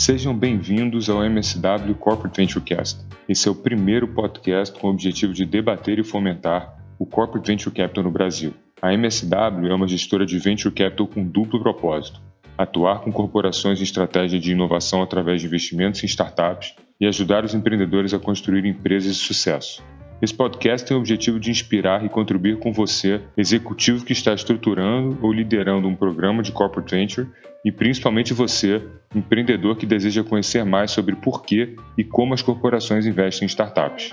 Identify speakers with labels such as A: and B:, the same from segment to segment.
A: Sejam bem-vindos ao MSW Corporate Venturecast. Esse é o primeiro podcast com o objetivo de debater e fomentar o Corporate Venture Capital no Brasil. A MSW é uma gestora de Venture Capital com duplo propósito: atuar com corporações em estratégia de inovação através de investimentos em startups e ajudar os empreendedores a construir empresas de sucesso. Esse podcast tem o objetivo de inspirar e contribuir com você, executivo que está estruturando ou liderando um programa de corporate venture, e principalmente você, empreendedor que deseja conhecer mais sobre por que e como as corporações investem em startups.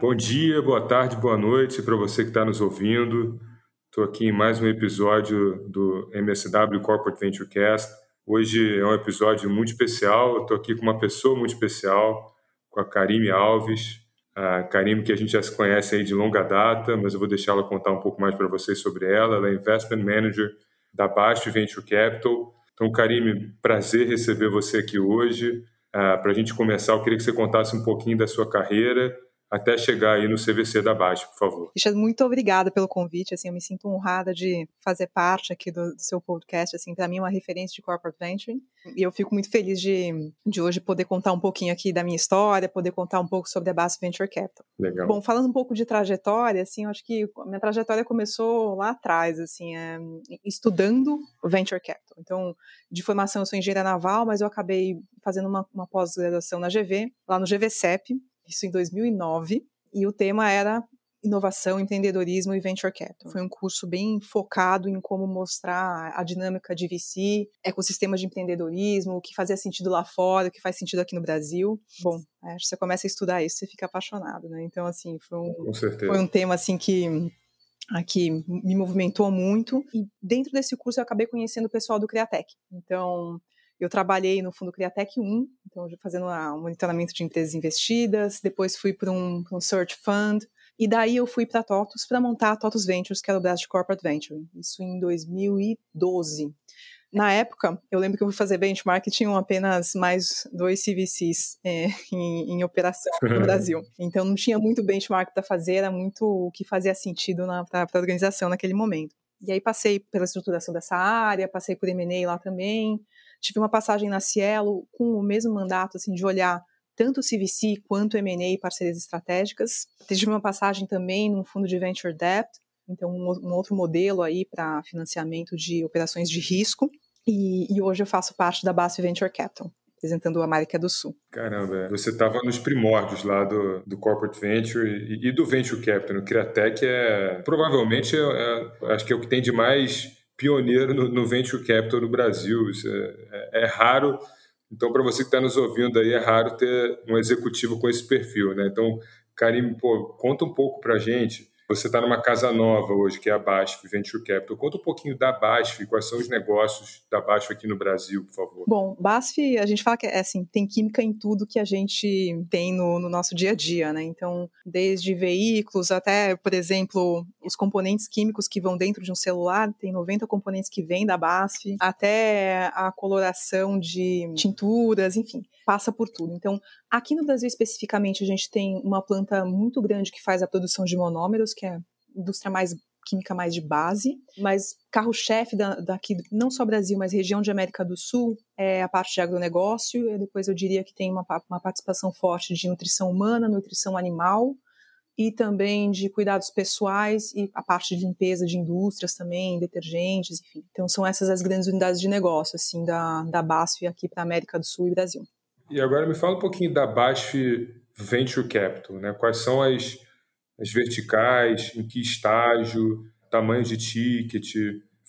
A: Bom dia, boa tarde, boa noite para você que está nos ouvindo. Estou aqui em mais um episódio do MSW Corporate Venture Cast. Hoje é um episódio muito especial. Estou aqui com uma pessoa muito especial, com a Karime Alves. A Karime, que a gente já se conhece aí de longa data, mas eu vou deixar ela contar um pouco mais para vocês sobre ela. Ela é Investment Manager da Bast Venture Capital. Então, Karime, prazer receber você aqui hoje. Uh, para a gente começar, eu queria que você contasse um pouquinho da sua carreira até chegar aí no CVC da Baixa, por favor.
B: Richard, muito obrigada pelo convite, assim, eu me sinto honrada de fazer parte aqui do, do seu podcast, assim, para mim é uma referência de corporate venture, e eu fico muito feliz de, de hoje poder contar um pouquinho aqui da minha história, poder contar um pouco sobre a Bass Venture Capital.
A: Legal.
B: Bom, falando um pouco de trajetória, assim, eu acho que a minha trajetória começou lá atrás, assim, é, estudando Venture Capital. Então, de formação eu sou engenheira naval, mas eu acabei fazendo uma, uma pós-graduação na GV, lá no GVCEP, isso em 2009, e o tema era inovação, empreendedorismo e venture capital. Foi um curso bem focado em como mostrar a dinâmica de VC, ecossistema de empreendedorismo, o que fazia sentido lá fora, o que faz sentido aqui no Brasil. Bom, acho que você começa a estudar isso, você fica apaixonado, né? Então, assim, foi um, foi um tema assim que aqui me movimentou muito e dentro desse curso eu acabei conhecendo o pessoal do Criatec. Então, eu trabalhei no Fundo Criatec 1, então fazendo um monitoramento de empresas investidas, depois fui para um, um Search Fund, e daí eu fui para a TOTUS para montar a TOTUS Ventures, que era o braço de Corporate Venture, isso em 2012. Na época, eu lembro que eu fui fazer benchmark e tinham apenas mais dois CVCs é, em, em, operação no Brasil. Então não tinha muito benchmark para fazer, era muito o que fazia sentido para a organização naquele momento. E aí passei pela estruturação dessa área, passei por M&A lá também, Tive uma passagem na Cielo com o mesmo mandato, assim, de olhar tanto o CVC quanto o M&A e parcerias estratégicas. Tive uma passagem também num fundo de venture debt, então um, um outro modelo aí para financiamento de operações de risco. E, e, hoje eu faço parte da Bass Venture Capital, representando a América do Sul.
A: Caramba, você estava nos primórdios lá do, do Corporate Venture e, e, do Venture Capital. No Criatec é provavelmente, é, é, acho que é o que tem de mais pioneiro no, no venture capital no Brasil. É, é, é raro. Então, para você que está nos ouvindo aí, é raro ter um executivo com esse perfil, né? Então, Karim, pô, conta um pouco para a gente você está numa casa nova hoje, que é a BASF Venture Capital. Conta um pouquinho da BASF, quais são os negócios da BASF aqui no Brasil, por favor.
B: Bom, BASF, a gente fala que é assim, tem química em tudo que a gente tem no, no nosso dia a dia, né? Então, desde veículos até, por exemplo, os componentes químicos que vão dentro de um celular, tem 90 componentes que vêm da BASF, até a coloração de tinturas, enfim, passa por tudo. Então, aqui no Brasil especificamente, a gente tem uma planta muito grande que faz a produção de monômeros, que é indústria mais química mais de base, mas carro-chefe da, daqui, não só Brasil, mas região de América do Sul, é a parte de agronegócio, e depois eu diria que tem uma, uma participação forte de nutrição humana, nutrição animal, e também de cuidados pessoais e a parte de limpeza de indústrias também, detergentes, enfim. Então são essas as grandes unidades de negócio, assim, da, da BASF aqui para América do Sul e Brasil.
A: E agora me fala um pouquinho da BASF Venture Capital, né? Quais são as as verticais, em que estágio, tamanho de ticket.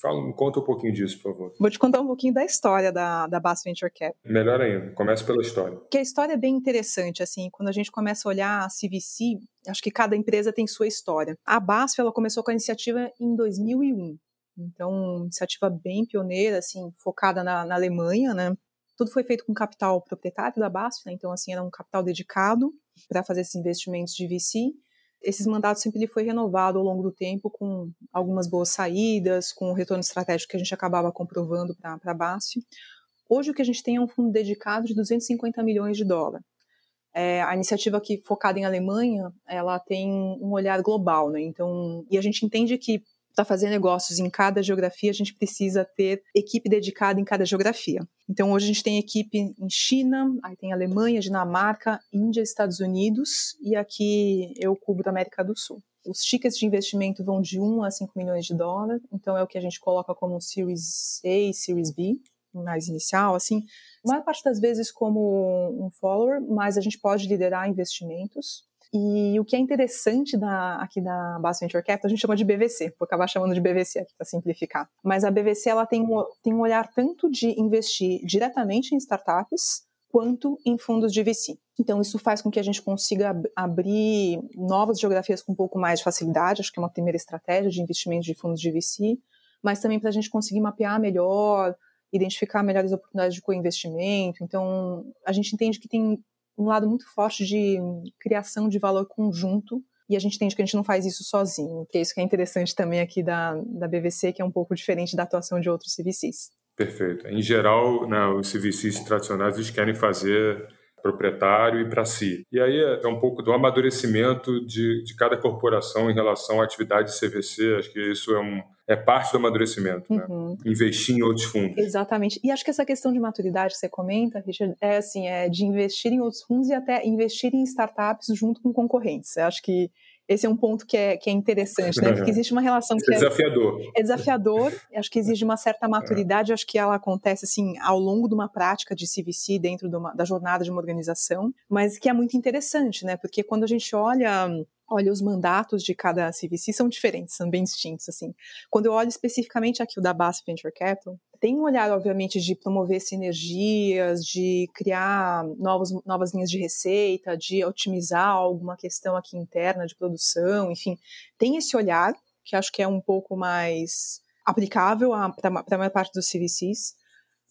A: Fala, conta um pouquinho disso, por favor.
B: Vou te contar um pouquinho da história da, da Bass Venture Cap.
A: Melhor ainda, comece pela história.
B: Que a história é bem interessante, assim, quando a gente começa a olhar a CVC, acho que cada empresa tem sua história. A BASF, ela começou com a iniciativa em 2001. Então, iniciativa bem pioneira, assim, focada na, na Alemanha, né? Tudo foi feito com capital proprietário da BASF, né? Então, assim, era um capital dedicado para fazer esses investimentos de VC esses mandatos sempre foi renovado ao longo do tempo com algumas boas saídas, com o retorno estratégico que a gente acabava comprovando para a BASF. Hoje o que a gente tem é um fundo dedicado de 250 milhões de dólares. É, a iniciativa aqui focada em Alemanha, ela tem um olhar global, né? Então, e a gente entende que para fazer negócios em cada geografia, a gente precisa ter equipe dedicada em cada geografia. Então, hoje a gente tem equipe em China, aí tem Alemanha, Dinamarca, Índia, Estados Unidos e aqui eu cubro a América do Sul. Os tickets de investimento vão de 1 a 5 milhões de dólares, então é o que a gente coloca como Series A Series B, mais inicial, assim. A maior parte das vezes como um follower, mas a gente pode liderar investimentos. E o que é interessante da, aqui da Bass Venture Capital, a gente chama de BVC, vou acabar chamando de BVC aqui para simplificar. Mas a BVC ela tem um, tem um olhar tanto de investir diretamente em startups, quanto em fundos de VC. Então, isso faz com que a gente consiga ab abrir novas geografias com um pouco mais de facilidade, acho que é uma primeira estratégia de investimento de fundos de VC, mas também para a gente conseguir mapear melhor, identificar melhores oportunidades de co-investimento. Então, a gente entende que tem um lado muito forte de criação de valor conjunto e a gente entende que a gente não faz isso sozinho, que é isso que é interessante também aqui da, da BVC, que é um pouco diferente da atuação de outros CVCs.
A: Perfeito. Em geral, né, os CVCs tradicionais eles querem fazer proprietário e para si. E aí é, é um pouco do amadurecimento de, de cada corporação em relação à atividade de CVC. Acho que isso é, um, é parte do amadurecimento, né? uhum. né? investir em outros fundos.
B: Exatamente. E acho que essa questão de maturidade que você comenta, Richard, é assim, é de investir em outros fundos e até investir em startups junto com concorrentes. Eu acho que esse é um ponto que é, que é interessante, né? Porque existe uma relação que
A: é desafiador.
B: É, é desafiador, acho que exige uma certa maturidade, é. acho que ela acontece assim ao longo de uma prática de CVC dentro de uma, da jornada de uma organização, mas que é muito interessante, né? Porque quando a gente olha olha, os mandatos de cada CVC são diferentes, são bem distintos, assim. Quando eu olho especificamente aqui o da Bass Venture Capital, tem um olhar, obviamente, de promover sinergias, de criar novos, novas linhas de receita, de otimizar alguma questão aqui interna de produção, enfim. Tem esse olhar, que acho que é um pouco mais aplicável para a maior parte dos CVCs,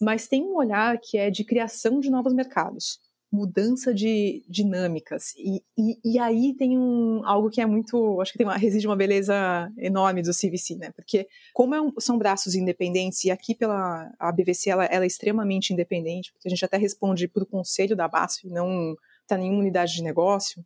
B: mas tem um olhar que é de criação de novos mercados mudança de dinâmicas. E, e, e, aí tem um, algo que é muito, acho que tem uma, reside uma beleza enorme do CVC, né? Porque como é um, são braços independentes, e aqui pela a BVC ela, ela, é extremamente independente, porque a gente até responde para o conselho da BASF, não está nenhuma unidade de negócio,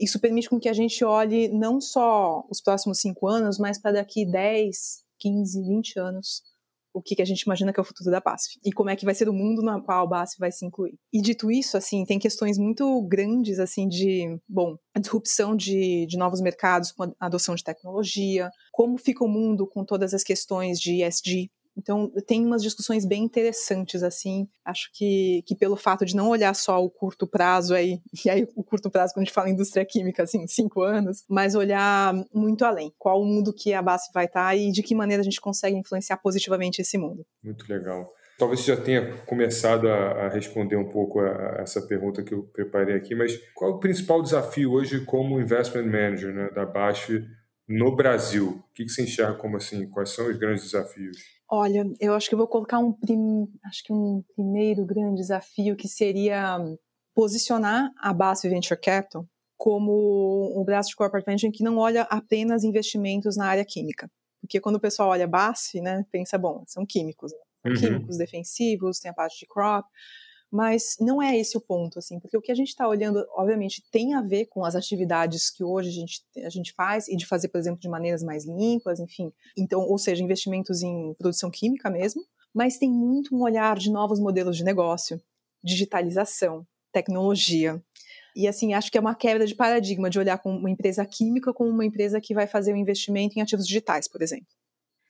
B: isso permite com que a gente olhe não só os próximos cinco anos, mas para daqui 10, 15, 20 anos, o que, que a gente imagina que é o futuro da BASF e como é que vai ser o mundo no qual a BASF vai se incluir. E dito isso, assim, tem questões muito grandes, assim, de, bom, a disrupção de, de novos mercados com a adoção de tecnologia, como fica o mundo com todas as questões de ESG, então, tem umas discussões bem interessantes, assim. Acho que, que pelo fato de não olhar só o curto prazo aí, e aí o curto prazo quando a gente fala indústria química, assim, cinco anos, mas olhar muito além. Qual o mundo que a base vai estar e de que maneira a gente consegue influenciar positivamente esse mundo.
A: Muito legal. Talvez você já tenha começado a, a responder um pouco a, a, essa pergunta que eu preparei aqui, mas qual é o principal desafio hoje como investment manager né, da Baixa no Brasil? O que, que você enxerga como assim? Quais são os grandes desafios?
B: Olha, eu acho que eu vou colocar um, prim... acho que um primeiro grande desafio que seria posicionar a BASF Venture Capital como um braço de corporate venture que não olha apenas investimentos na área química. Porque quando o pessoal olha BASF, né, pensa, bom, são químicos, né? uhum. químicos defensivos, tem a parte de crop, mas não é esse o ponto, assim, porque o que a gente está olhando, obviamente, tem a ver com as atividades que hoje a gente, a gente faz e de fazer, por exemplo, de maneiras mais limpas, enfim. Então, ou seja, investimentos em produção química mesmo, mas tem muito um olhar de novos modelos de negócio, digitalização, tecnologia. E assim, acho que é uma quebra de paradigma de olhar com uma empresa química como uma empresa que vai fazer um investimento em ativos digitais, por exemplo.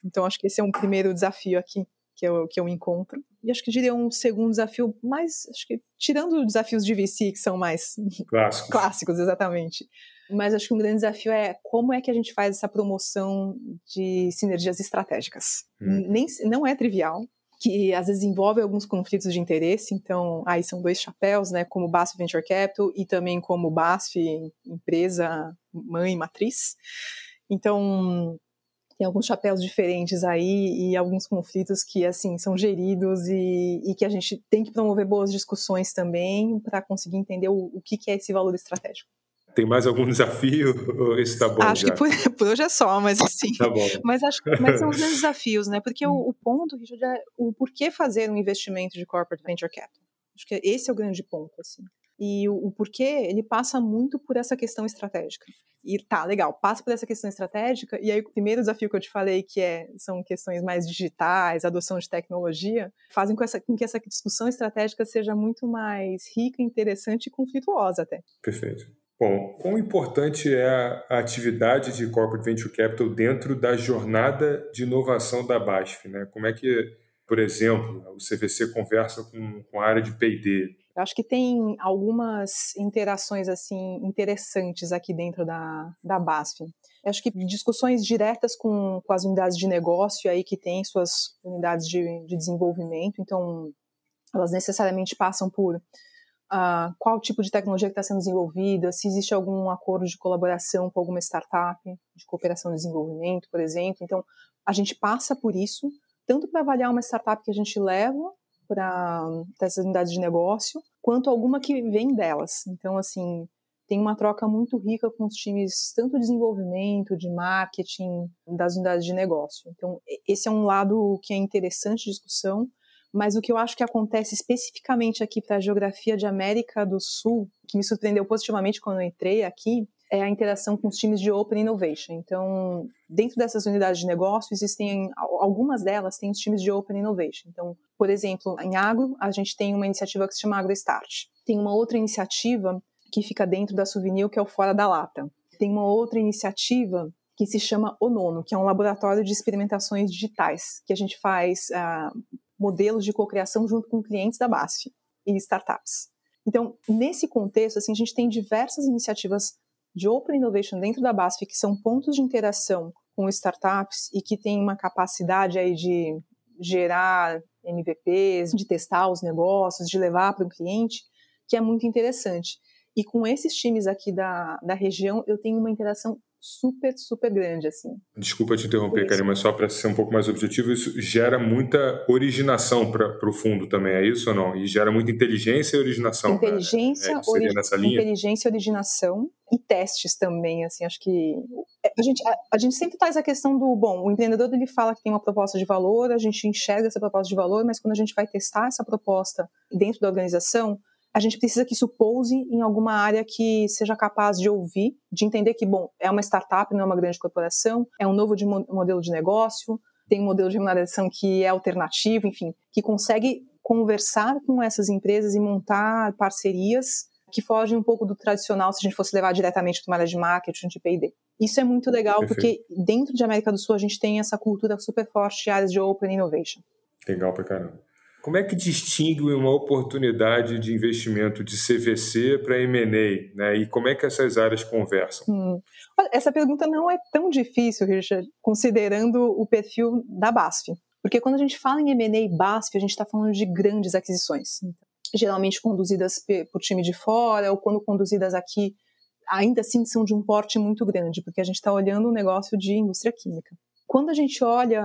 B: Então, acho que esse é um primeiro desafio aqui que eu, que eu encontro. E acho que diria um segundo desafio mais, acho que tirando desafios de VC, que são mais
A: clássicos,
B: clássicos exatamente. Mas acho que um grande desafio é como é que a gente faz essa promoção de sinergias estratégicas. Hum. Nem, não é trivial, que às vezes envolve alguns conflitos de interesse, então aí são dois chapéus, né, como BASF Venture Capital e também como BASF, empresa mãe matriz. Então, tem alguns chapéus diferentes aí e alguns conflitos que assim são geridos e, e que a gente tem que promover boas discussões também para conseguir entender o, o que, que é esse valor estratégico.
A: Tem mais algum desafio? Esse tá bom
B: acho
A: já?
B: que por, por, hoje é só, mas assim.
A: tá bom.
B: Mas acho mas são os grandes desafios, né? Porque o, o ponto, Richard, é o porquê fazer um investimento de corporate venture capital. Acho que esse é o grande ponto, assim. E o, o porquê, ele passa muito por essa questão estratégica. E tá, legal, passa por essa questão estratégica, e aí o primeiro desafio que eu te falei, que é, são questões mais digitais, adoção de tecnologia, fazem com, essa, com que essa discussão estratégica seja muito mais rica, interessante e conflituosa até.
A: Perfeito. Bom, quão importante é a atividade de Corporate Venture Capital dentro da jornada de inovação da BASF? Né? Como é que, por exemplo, o CVC conversa com, com a área de P&D?
B: Eu acho que tem algumas interações assim interessantes aqui dentro da, da BASF. Eu acho que discussões diretas com, com as unidades de negócio aí que têm suas unidades de, de desenvolvimento, então elas necessariamente passam por uh, qual tipo de tecnologia está sendo desenvolvida, se existe algum acordo de colaboração com alguma startup, de cooperação e desenvolvimento, por exemplo. Então, a gente passa por isso, tanto para avaliar uma startup que a gente leva para essas unidades de negócio, quanto alguma que vem delas. Então, assim, tem uma troca muito rica com os times, tanto de desenvolvimento, de marketing, das unidades de negócio. Então, esse é um lado que é interessante de discussão, mas o que eu acho que acontece especificamente aqui para a geografia de América do Sul, que me surpreendeu positivamente quando eu entrei aqui, é a interação com os times de Open Innovation. Então, dentro dessas unidades de negócio, existem algumas delas têm os times de Open Innovation. Então, por exemplo, em agro, a gente tem uma iniciativa que se chama AgroStart. Tem uma outra iniciativa que fica dentro da Souvenir, que é o Fora da Lata. Tem uma outra iniciativa que se chama Onono, que é um laboratório de experimentações digitais, que a gente faz uh, modelos de cocriação junto com clientes da BASF e startups. Então, nesse contexto, assim, a gente tem diversas iniciativas de Open Innovation dentro da BASF que são pontos de interação com startups e que têm uma capacidade aí de gerar MVPs, de testar os negócios, de levar para o cliente, que é muito interessante. E com esses times aqui da, da região, eu tenho uma interação super, super grande, assim.
A: Desculpa te interromper, Karine, mas só para ser um pouco mais objetivo, isso gera muita originação para o fundo também, é isso ou não? E gera muita inteligência e originação.
B: Inteligência,
A: né? é, ori nessa linha?
B: inteligência, originação e testes também, assim, acho que é, a gente, a, a, gente sempre traz a questão do, bom, o empreendedor ele fala que tem uma proposta de valor, a gente enxerga essa proposta de valor, mas quando a gente vai testar essa proposta dentro da organização, a gente precisa que isso pouse em alguma área que seja capaz de ouvir, de entender que, bom, é uma startup, não é uma grande corporação, é um novo de modelo de negócio, tem um modelo de remuneração que é alternativo, enfim, que consegue conversar com essas empresas e montar parcerias que fogem um pouco do tradicional se a gente fosse levar diretamente para uma área de marketing, de P&D. Isso é muito legal Perfeito. porque dentro de América do Sul a gente tem essa cultura super forte de áreas de Open Innovation.
A: Legal pra caramba. Como é que distingue uma oportunidade de investimento de CVC para M&A, né? E como é que essas áreas conversam? Hum.
B: Essa pergunta não é tão difícil, Richard, considerando o perfil da BASF. Porque quando a gente fala em M&A e BASF, a gente está falando de grandes aquisições. Geralmente conduzidas por time de fora ou quando conduzidas aqui, ainda assim são de um porte muito grande, porque a gente está olhando um negócio de indústria química. Quando a gente olha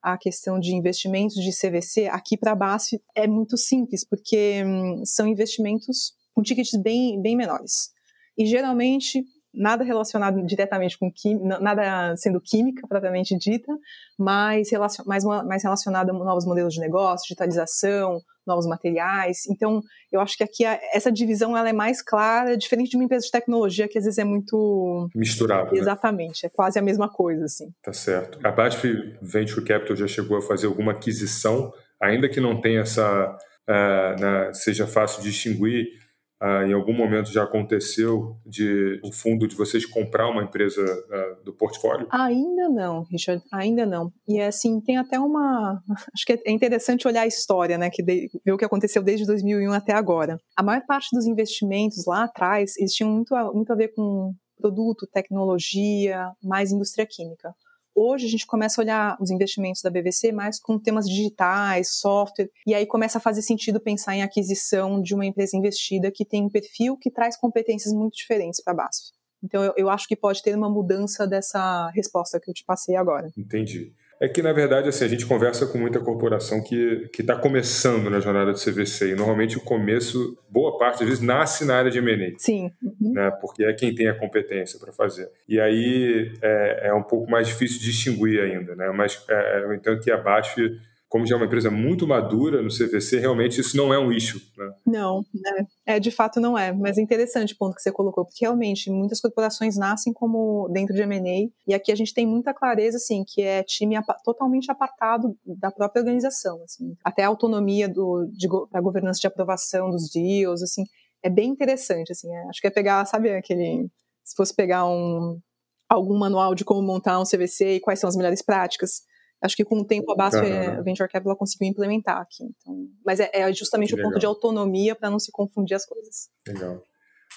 B: a questão de investimentos de CVC, aqui para BASF é muito simples, porque hum, são investimentos com tickets bem, bem menores. E geralmente nada relacionado diretamente com química, nada sendo química propriamente dita, mas, relacion, mais, mais relacionado a novos modelos de negócio, digitalização, novos materiais. Então, eu acho que aqui a, essa divisão ela é mais clara, diferente de uma empresa de tecnologia que às vezes é muito
A: misturado.
B: Né? Exatamente, né? é quase a mesma coisa, assim.
A: Tá certo. A BASF Venture Capital já chegou a fazer alguma aquisição, ainda que não tenha essa, uh, na, seja fácil distinguir ah, em algum momento já aconteceu de o fundo de vocês comprar uma empresa ah, do portfólio?
B: Ainda não, Richard, ainda não. E é assim, tem até uma. Acho que é interessante olhar a história, né? Que de, ver o que aconteceu desde 2001 até agora. A maior parte dos investimentos lá atrás, eles tinham muito a, muito a ver com produto, tecnologia, mais indústria química. Hoje a gente começa a olhar os investimentos da BVC mais com temas digitais, software, e aí começa a fazer sentido pensar em aquisição de uma empresa investida que tem um perfil que traz competências muito diferentes para a BASF. Então eu, eu acho que pode ter uma mudança dessa resposta que eu te passei agora.
A: Entendi. É que, na verdade, assim, a gente conversa com muita corporação que está começando na jornada de CVC. E normalmente o começo, boa parte, às vezes, nasce na área de M&A.
B: Sim.
A: Uhum. Né, porque é quem tem a competência para fazer. E aí é, é, um pouco mais difícil distinguir ainda. Né? Mas é, eu entendo que a BASF como já é uma empresa muito madura no CVC, realmente isso não é um issue. Né?
B: Não, né? é, de fato não é. Mas é interessante o ponto que você colocou, porque realmente muitas corporações nascem como dentro de M&A, e aqui a gente tem muita clareza, assim, que é time totalmente apartado da própria organização, assim. Até a autonomia do, de, da governança de aprovação dos deals, assim, é bem interessante, assim. É, acho que é pegar, sabe aquele... Se fosse pegar um, algum manual de como montar um CVC e quais são as melhores práticas, acho que com o tempo a base uhum. a Venture Capital conseguiu implementar aqui. Então, mas é, é justamente o ponto de autonomia para não se confundir as coisas.
A: Legal.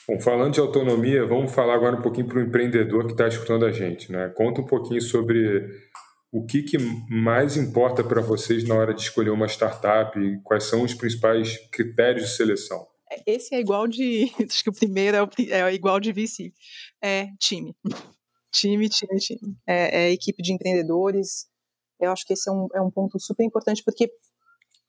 A: Bom, falando de autonomia, vamos falar agora um pouquinho para o empreendedor que está escutando a gente. Né? Conta um pouquinho sobre o que, que mais importa para vocês na hora de escolher uma startup e quais são os principais critérios de seleção.
B: É, esse é igual de. Acho que o primeiro é, é igual de VC. É time. time, time, time. É, é equipe de empreendedores, eu acho que esse é um, é um ponto super importante, porque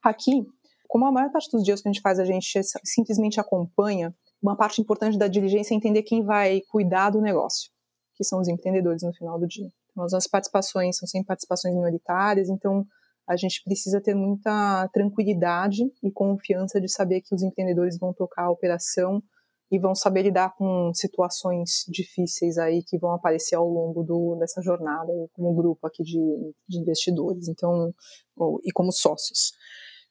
B: aqui, como a maior parte dos dias que a gente faz, a gente simplesmente acompanha, uma parte importante da diligência é entender quem vai cuidar do negócio, que são os empreendedores no final do dia. Então, as nossas participações são sempre participações minoritárias, então a gente precisa ter muita tranquilidade e confiança de saber que os empreendedores vão tocar a operação e vão saber lidar com situações difíceis aí que vão aparecer ao longo do, dessa jornada como grupo aqui de, de investidores, então e como sócios.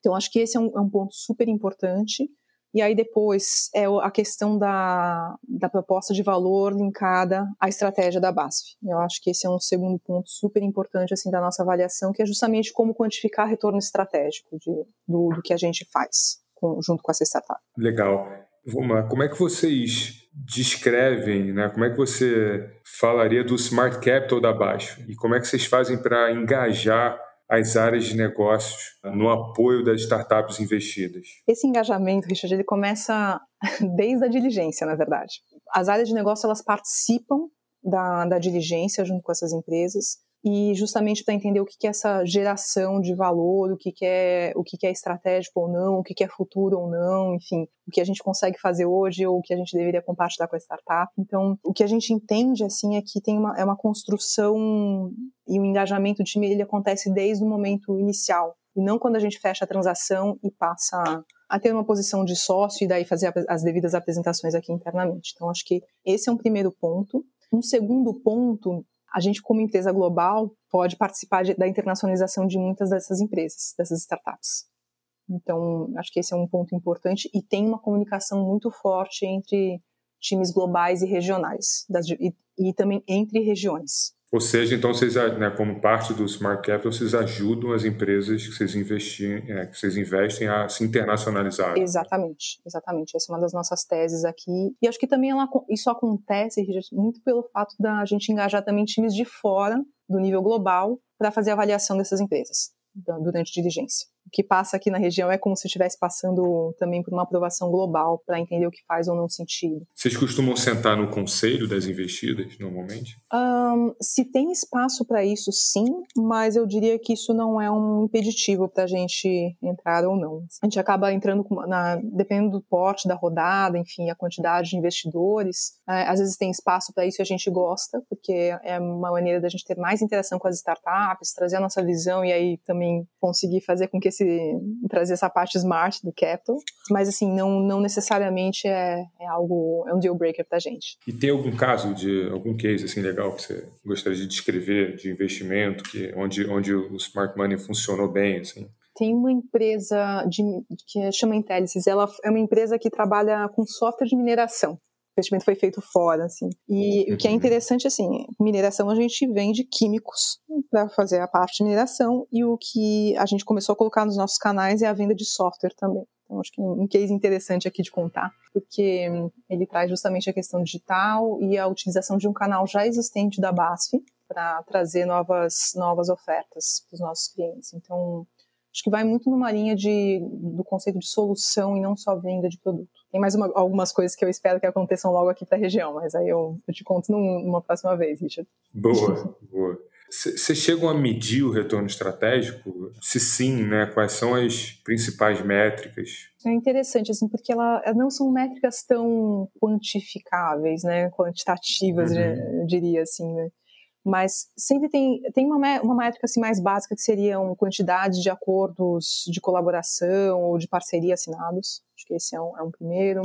B: Então acho que esse é um, é um, ponto super importante. E aí depois é a questão da, da proposta de valor linkada à estratégia da BASF. Eu acho que esse é um segundo ponto super importante assim da nossa avaliação, que é justamente como quantificar retorno estratégico de, do, do que a gente faz com, junto com essa startup.
A: Legal. Vamos lá, como é que vocês descrevem, né? como é que você falaria do Smart Capital da Baixo? E como é que vocês fazem para engajar as áreas de negócios no apoio das startups investidas?
B: Esse engajamento, Richard, ele começa desde a diligência, na verdade. As áreas de negócio, elas participam da, da diligência junto com essas empresas, e justamente para entender o que, que é essa geração de valor, o que, que é o que, que é estratégico ou não, o que, que é futuro ou não, enfim, o que a gente consegue fazer hoje ou o que a gente deveria compartilhar com a startup. Então, o que a gente entende assim é que tem uma, é uma construção e o engajamento do time ele acontece desde o momento inicial e não quando a gente fecha a transação e passa a ter uma posição de sócio e daí fazer as devidas apresentações aqui internamente. Então, acho que esse é um primeiro ponto. Um segundo ponto a gente, como empresa global, pode participar de, da internacionalização de muitas dessas empresas, dessas startups. Então, acho que esse é um ponto importante e tem uma comunicação muito forte entre times globais e regionais, das, e, e também entre regiões.
A: Ou seja, então vocês, né, como parte do Smart Capital, vocês ajudam as empresas que vocês, investem, é, que vocês investem a se internacionalizar.
B: Exatamente, exatamente. Essa é uma das nossas teses aqui. E acho que também ela, isso acontece, muito pelo fato da gente engajar também times de fora do nível global para fazer a avaliação dessas empresas durante diligência que passa aqui na região é como se estivesse passando também por uma aprovação global para entender o que faz ou não sentido.
A: Vocês costumam sentar no conselho das investidas, normalmente?
B: Um, se tem espaço para isso, sim, mas eu diria que isso não é um impeditivo para a gente entrar ou não. A gente acaba entrando, na, dependendo do porte da rodada, enfim, a quantidade de investidores. É, às vezes tem espaço para isso e a gente gosta, porque é uma maneira da gente ter mais interação com as startups, trazer a nossa visão e aí também conseguir fazer com que esse trazer essa parte smart do capital, mas assim, não, não necessariamente é, é algo, é um deal breaker pra gente.
A: E tem algum caso de algum case assim legal que você gostaria de descrever de investimento que onde onde o smart money funcionou bem assim?
B: Tem uma empresa de, que chama Intellisis, ela é uma empresa que trabalha com software de mineração investimento foi feito fora, assim. E uhum. o que é interessante, assim, mineração a gente vende químicos para fazer a parte de mineração e o que a gente começou a colocar nos nossos canais é a venda de software também. Então, acho que um case interessante aqui de contar, porque ele traz justamente a questão digital e a utilização de um canal já existente da BASF para trazer novas, novas ofertas para os nossos clientes. Então, acho que vai muito numa linha de, do conceito de solução e não só venda de produto. Tem mais uma, algumas coisas que eu espero que aconteçam logo aqui para a região, mas aí eu, eu te conto num, numa próxima vez, Richard.
A: Boa, boa. Vocês chegam a medir o retorno estratégico? Se sim, né, quais são as principais métricas?
B: É interessante, assim, porque ela, não são métricas tão quantificáveis, né, quantitativas, uhum. eu diria assim, né? Mas sempre tem, tem uma, uma métrica assim, mais básica que seriam quantidade de acordos de colaboração ou de parceria assinados. Acho que esse é um, é um primeiro.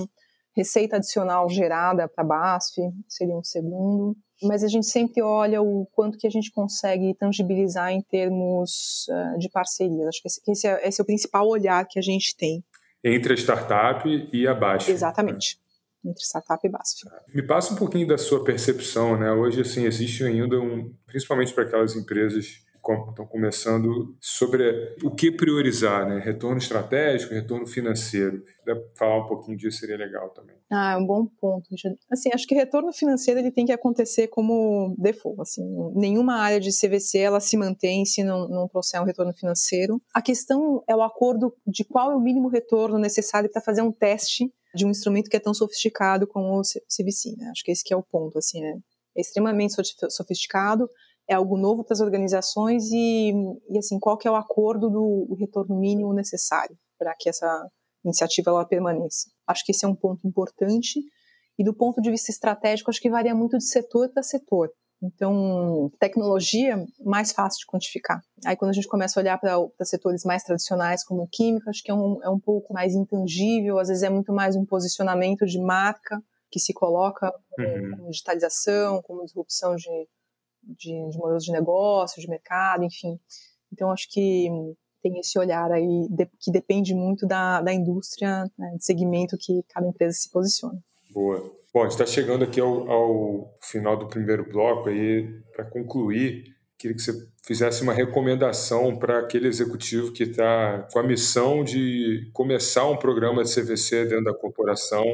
B: Receita adicional gerada para a BASF seria um segundo. Mas a gente sempre olha o quanto que a gente consegue tangibilizar em termos uh, de parceria. Acho que esse, esse, é, esse, é, o principal olhar que a gente tem.
A: Entre a startup e a BASF.
B: Exatamente. Né? Entre startup e BASF.
A: Me passa um pouquinho da sua percepção, né? Hoje, assim, existe ainda um, principalmente para aquelas empresas que estão começando, sobre o que priorizar, né? Retorno estratégico, retorno financeiro. Falar um pouquinho disso, seria legal também.
B: Ah, é um bom ponto. Assim, acho que retorno financeiro ele tem que acontecer como default. Assim, nenhuma área de CVC ela se mantém se não, não trouxer um retorno financeiro. A questão é o acordo de qual é o mínimo retorno necessário para fazer um teste de um instrumento que é tão sofisticado como o CVC. Né? Acho que esse que é o ponto. Assim, é, é extremamente sofisticado, é algo novo para as organizações e, e, assim qual que é o acordo do retorno mínimo necessário para que essa iniciativa ela permaneça. Acho que esse é um ponto importante e do ponto de vista estratégico acho que varia muito de setor para setor. Então, tecnologia, mais fácil de quantificar. Aí, quando a gente começa a olhar para setores mais tradicionais, como química, acho que é um, é um pouco mais intangível, às vezes é muito mais um posicionamento de marca que se coloca uhum. como digitalização, como disrupção de, de, de, modelos de negócio, de mercado, enfim. Então, acho que tem esse olhar aí de, que depende muito da, da indústria, né, de segmento que cada empresa se posiciona.
A: Boa. Bom, a gente está chegando aqui ao, ao, final do primeiro bloco aí, para concluir, queria que você fizesse uma recomendação para aquele executivo que está com a missão de começar um programa de CVC dentro da corporação,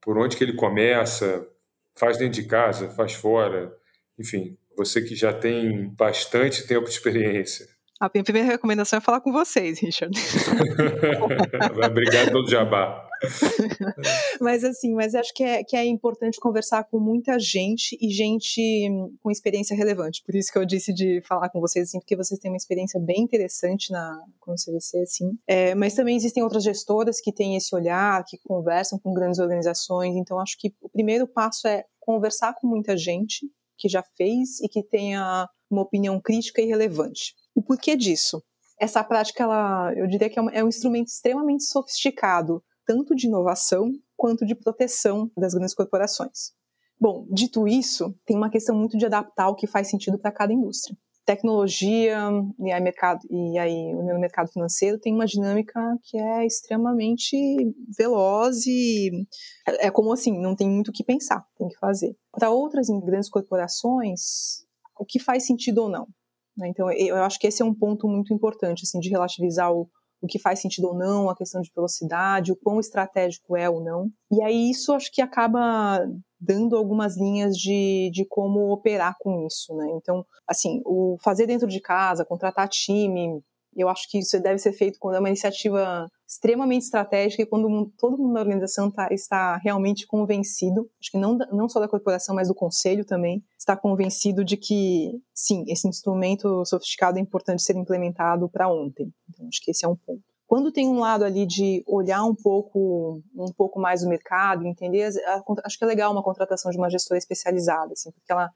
A: por onde que ele começa, faz dentro de casa, faz fora, enfim, você que já tem bastante tempo de experiência.
B: A minha primeira recomendação é falar com vocês, Richard.
A: Obrigado pelo jabá.
B: mas assim, mas acho que é, que é importante conversar com muita gente e gente com experiência relevante. Por isso que eu disse de falar com vocês, assim, porque vocês têm uma experiência bem interessante na, com o CVC, assim. É, mas também existem outras gestoras que têm esse olhar, que conversam com grandes organizações. Então, acho que o primeiro passo é conversar com muita gente que já fez e que tenha uma opinião crítica e relevante. O porquê disso? Essa prática, ela, eu diria que é um, é um instrumento extremamente sofisticado tanto de inovação quanto de proteção das grandes corporações. Bom, dito isso, tem uma questão muito de adaptar o que faz sentido para cada indústria. Tecnologia e aí, mercado, e aí no mercado financeiro tem uma dinâmica que é extremamente veloz e é como assim, não tem muito o que pensar, tem que fazer. Para outras grandes corporações, o que faz sentido ou não? Né? Então, eu acho que esse é um ponto muito importante, assim, de relativizar o, o que faz sentido ou não, a questão de velocidade, o quão estratégico é ou não. E aí isso acho que acaba dando algumas linhas de, de como operar com isso, né? Então, assim, o fazer dentro de casa, contratar time, eu acho que isso deve ser feito quando é uma iniciativa extremamente estratégica e quando todo mundo na organização tá, está realmente convencido, acho que não, não só da corporação, mas do conselho também, está convencido de que, sim, esse instrumento sofisticado é importante ser implementado para ontem. Então, acho que esse é um ponto. Quando tem um lado ali de olhar um pouco, um pouco mais o mercado, entender, acho que é legal uma contratação de uma gestora especializada, assim, porque ela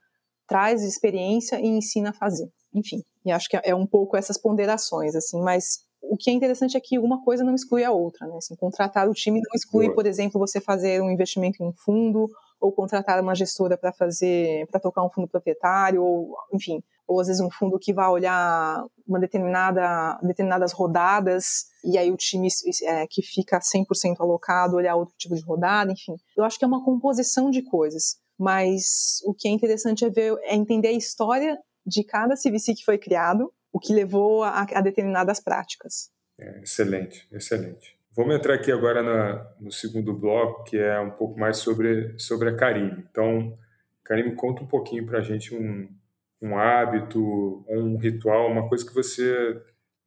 B: traz experiência e ensina a fazer. Enfim, e acho que é um pouco essas ponderações, assim, mas o que é interessante é que uma coisa não exclui a outra, né? Assim, contratar o time não exclui, por exemplo, você fazer um investimento em um fundo ou contratar uma gestora para fazer, para tocar um fundo proprietário, ou, enfim, ou às vezes um fundo que vai olhar uma determinada, determinadas rodadas e aí o time é, que fica 100% alocado olhar outro tipo de rodada, enfim. Eu acho que é uma composição de coisas, mas o que é interessante é ver, é entender a história de cada CVC que foi criado, o que levou a, a determinadas práticas.
A: É, excelente, excelente. Vamos entrar aqui agora na, no segundo bloco, que é um pouco mais sobre, sobre a Karine. Então, Karine, conta um pouquinho para a gente um, um hábito, um ritual, uma coisa que você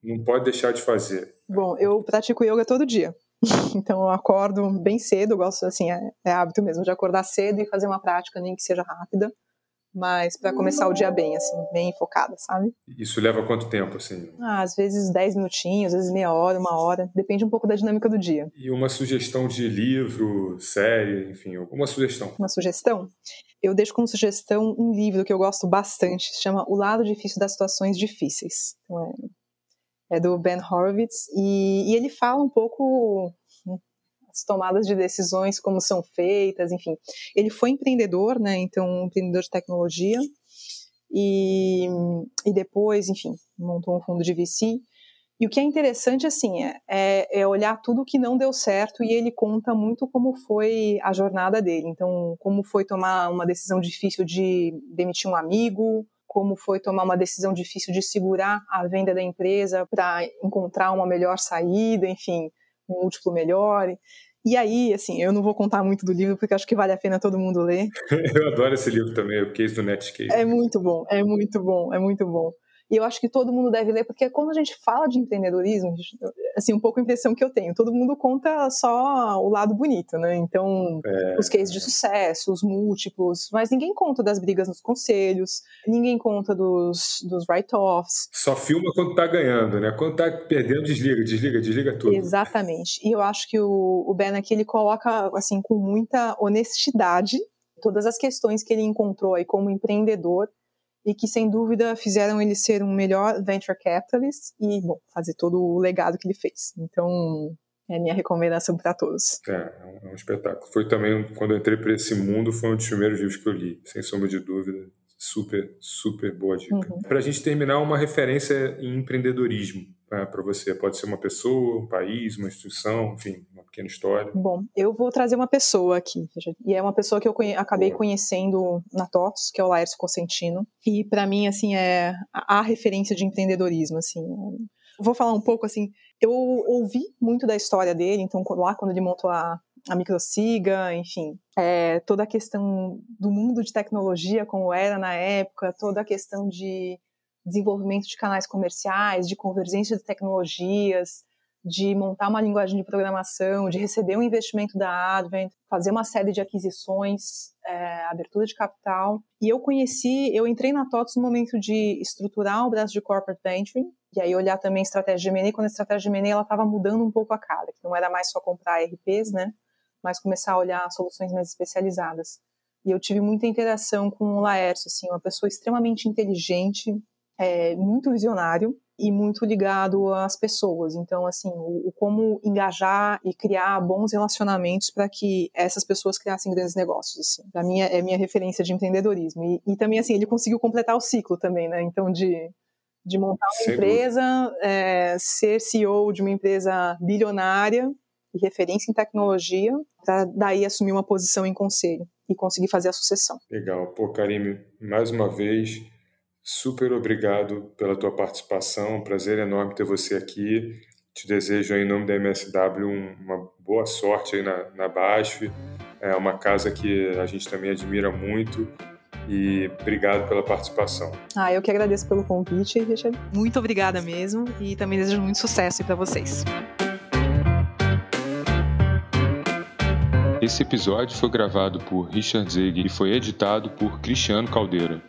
A: não pode deixar de fazer.
B: Bom, eu pratico yoga todo dia. Então eu acordo bem cedo, eu gosto assim, é, é, hábito mesmo de acordar cedo e fazer uma prática, nem que seja rápida. mas para começar o dia bem, assim, bem focada, sabe?
A: Isso leva quanto tempo, assim?
B: Ah, às vezes 10 minutinhos, às vezes meia hora, uma hora, depende um pouco da dinâmica do dia.
A: E uma sugestão de livro, série, enfim, alguma sugestão?
B: Uma sugestão? Eu deixo como sugestão um livro que eu gosto bastante, se chama O Lado Difícil das Situações Difíceis. Então, é, é do Ben Horowitz, e, e ele fala um pouco as tomadas de decisões, como são feitas, enfim. Ele foi empreendedor, né? Então, um empreendedor de tecnologia. E, e depois, enfim, montou um fundo de VC. E o que é interessante, assim, é, é, é olhar tudo que não deu certo e ele conta muito como foi a jornada dele. Então, como foi tomar uma decisão difícil de demitir um amigo, como foi tomar uma decisão difícil de segurar a venda da empresa para encontrar uma melhor saída, enfim, um múltiplo melhor. E aí, assim, eu não vou contar muito do livro, porque acho que vale a pena todo mundo ler.
A: eu adoro esse livro também, o Case do Netscape.
B: É muito bom, é muito bom, é muito bom. E eu acho que todo mundo deve ler, porque quando a gente fala de empreendedorismo, assim, um pouco a impressão que eu tenho, todo mundo conta só o lado bonito, né? Então, é, os cases de sucesso, os múltiplos, mas ninguém conta das brigas nos conselhos, ninguém conta dos, dos write-offs.
A: Só filma quando tá ganhando, né? Quando tá perdendo, desliga, desliga, desliga tudo.
B: Exatamente. E eu acho que o, o Ben aqui, ele coloca, assim, com muita honestidade todas as questões que ele encontrou aí como empreendedor e que sem dúvida fizeram ele ser um melhor venture capitalist e bom, fazer todo o legado que ele fez. Então, é minha recomendação para todos.
A: É, é um, é um, espetáculo. Foi também, quando eu entrei para esse mundo, foi um dos primeiros livros que eu li, sem sombra de dúvida. Super, super boa dica. Uhum. Para a gente terminar, uma referência em empreendedorismo para você. Pode ser uma pessoa, um país, uma instituição, enfim, uma pequena história.
B: Bom, eu vou trazer uma pessoa aqui. E é uma pessoa que eu conhe acabei Boa. conhecendo na TOTS, que é o Laércio Cosentino. E para mim, assim, é a referência de empreendedorismo, assim. Vou falar um pouco, assim, eu ouvi muito da história dele, então lá quando ele montou a, a Microsiga, enfim, é, toda a questão do mundo de tecnologia como era na época, toda a questão de desenvolvimento de canais comerciais, de convergência de tecnologias, de montar uma linguagem de programação, de receber um investimento da Advent, fazer uma série de aquisições, é, abertura de capital. E eu conheci, eu entrei na TOTS no momento de estruturar o braço de corporate venturing, e aí olhar também estratégia de M&A, quando a estratégia de M&A ela estava mudando um pouco a cara, que não era mais só comprar RPs, né, mas começar a olhar soluções mais especializadas. E eu tive muita interação com o Laércio, assim, uma pessoa extremamente inteligente, é, muito visionário e muito ligado às pessoas. Então, assim, o, o como engajar e criar bons relacionamentos para que essas pessoas criassem grandes negócios. Assim. Para mim é, é minha referência de empreendedorismo. E, e, também, assim, ele conseguiu completar o ciclo também, né? Então, de, de montar uma empresa, é, ser CEO de uma empresa bilionária e referência em tecnologia, para daí assumir uma posição em conselho e conseguir fazer a sucessão.
A: Legal. Pô, Karim, mais uma vez Super obrigado pela tua participação, um prazer enorme ter você aqui. Te desejo, em nome da MSW, uma boa sorte aí na, na BASF. É uma casa que a gente também admira muito e obrigado pela participação.
B: Ah, eu que agradeço pelo convite, Richard. Muito obrigada mesmo e também desejo muito sucesso para vocês.
A: Esse episódio foi gravado por Richard Zeg e foi editado por Cristiano Caldeira.